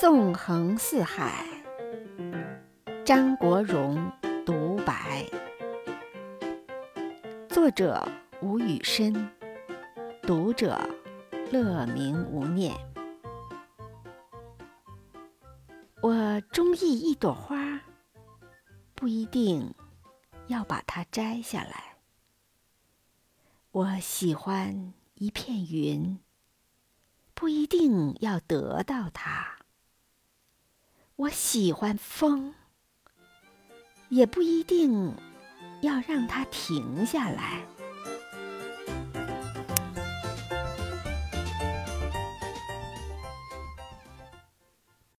纵横四海，张国荣独白。作者吴宇深，读者乐明无念。我中意一朵花，不一定要把它摘下来。我喜欢一片云，不一定要得到它。我喜欢风，也不一定要让它停下来。